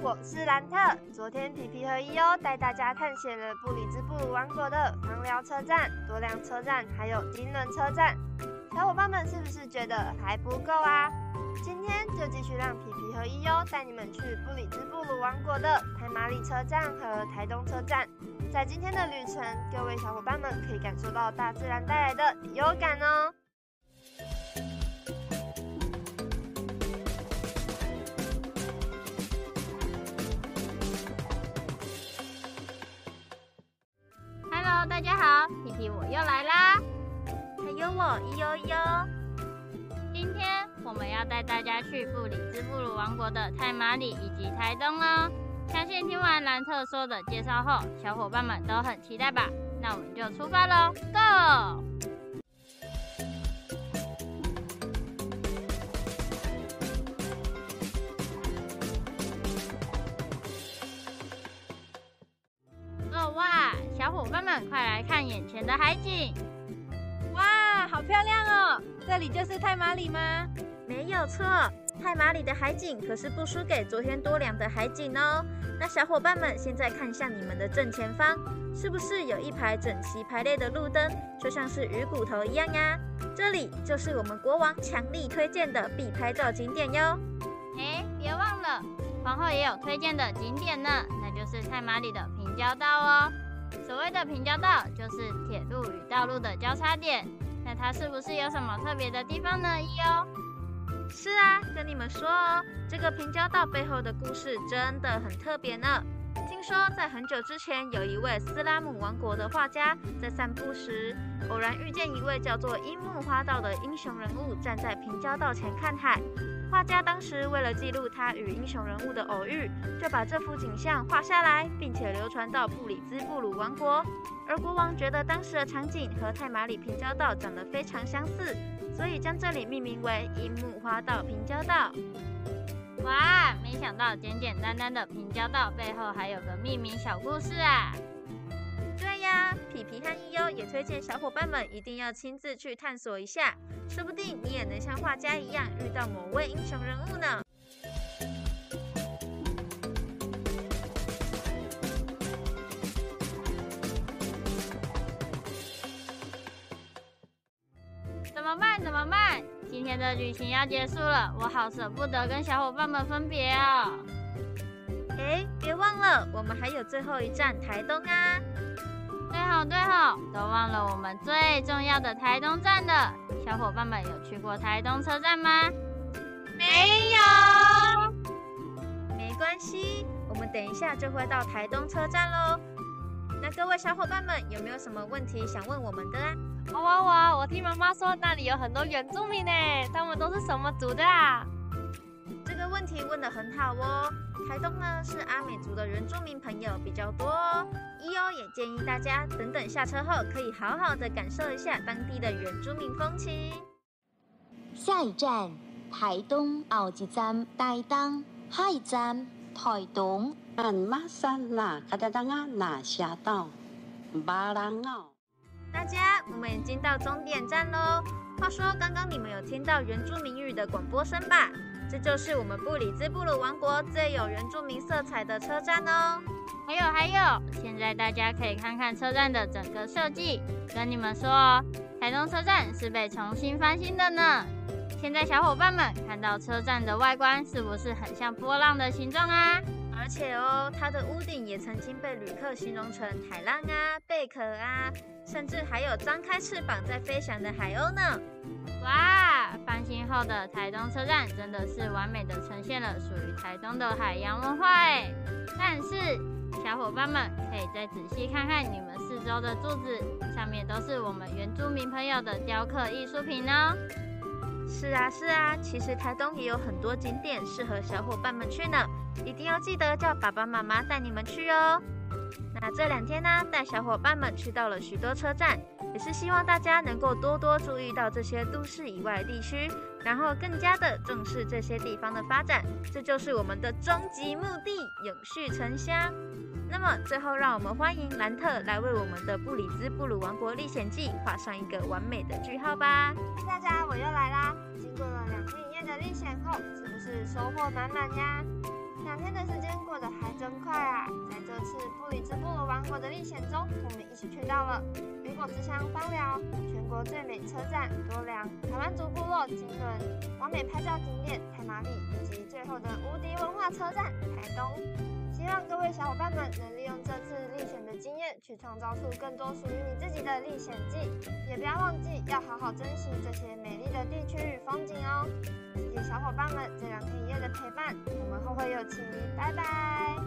我是兰特。昨天皮皮和伊欧带大家探险了布里兹布鲁王国的防寮车站、多良车站，还有金轮车站。小伙伴们是不是觉得还不够啊？今天就继续让皮皮和伊欧带你们去布里兹布鲁王国的泰马里车站和台东车站。在今天的旅程，各位小伙伴们可以感受到大自然带来的有感哦。大家好，皮皮我又来啦。还有我伊呦呦。今天我们要带大家去布里兹布鲁王国的泰马里以及台东哦。相信听完兰特说的介绍后，小伙伴们都很期待吧？那我们就出发喽，Go！小伙伴们快来看眼前的海景！哇，好漂亮哦！这里就是泰马里吗？没有错，泰马里的海景可是不输给昨天多良的海景哦。那小伙伴们现在看向你们的正前方，是不是有一排整齐排列的路灯，就像是鱼骨头一样呀？这里就是我们国王强力推荐的必拍照景点哟。哎，别忘了，皇后也有推荐的景点呢，那就是泰马里的平交道哦。所谓的平交道，就是铁路与道路的交叉点。那它是不是有什么特别的地方呢？伊欧？是啊，跟你们说哦，这个平交道背后的故事真的很特别呢。听说在很久之前，有一位斯拉姆王国的画家在散步时，偶然遇见一位叫做樱木花道的英雄人物站在平交道前看海。画家当时为了记录他与英雄人物的偶遇，就把这幅景象画下来，并且流传到布里兹布鲁王国。而国王觉得当时的场景和泰马里平交道长得非常相似，所以将这里命名为樱木花道平交道。想到简简单单的平交道背后还有个秘密小故事啊！对呀，皮皮和一优也推荐小伙伴们一定要亲自去探索一下，说不定你也能像画家一样遇到某位英雄人物呢。么办？怎么办？今天的旅行要结束了，我好舍不得跟小伙伴们分别哦。哎，别忘了，我们还有最后一站台东啊！对好对好，都忘了我们最重要的台东站了。小伙伴们有去过台东车站吗？没有。没关系，我们等一下就会到台东车站喽。那各位小伙伴们有没有什么问题想问我们的啊？哇哇哇！我听妈妈说那里有很多原住民呢，他们都是什么族的啊？这个问题问得很好哦。台东呢是阿美族的原住民朋友比较多哦。伊欧也建议大家等等下车后可以好好的感受一下当地的原住民风情。下一站台东后一站台东，下一站台东。俺马山那卡达当啊那下道，巴郎哦。大家，我们已经到终点站喽。话说，刚刚你们有听到原住民语的广播声吧？这就是我们布里兹布鲁王国最有原住民色彩的车站哦。还有还有，现在大家可以看看车站的整个设计。跟你们说哦，台东车站是被重新翻新的呢。现在小伙伴们看到车站的外观，是不是很像波浪的形状啊？而且哦，它的屋顶也曾经被旅客形容成海浪啊、贝壳啊，甚至还有张开翅膀在飞翔的海鸥呢。哇，翻新后的台东车站真的是完美的呈现了属于台东的海洋文化哎。但是小伙伴们可以再仔细看看你们四周的柱子，上面都是我们原住民朋友的雕刻艺术品哦。是啊是啊，其实台东也有很多景点适合小伙伴们去呢，一定要记得叫爸爸妈妈带你们去哦。那这两天呢，带小伙伴们去到了许多车站，也是希望大家能够多多注意到这些都市以外地区，然后更加的重视这些地方的发展，这就是我们的终极目的——永续城乡。那么最后，让我们欢迎兰特来为我们的布里兹布鲁王国历险记画上一个完美的句号吧。大家，我又来啦！经过了两天一夜的历险后，是不是收获满满呀？两天的时间过得还真快啊！在这次布里兹部落王国的历险中，我们一起去到了雨果之乡芳寮、全国最美车站多良、台湾族部落金轮、完美拍照景点太麻里，以及最后的无敌文化车站台东。希望各位小伙伴们能利用这次历险的经验，去创造出更多属于你自己的历险记。也不要忘记要好好珍惜这些美丽的地区与风景哦。谢谢小伙伴们这两天一夜的陪伴，我们后会有期，拜拜。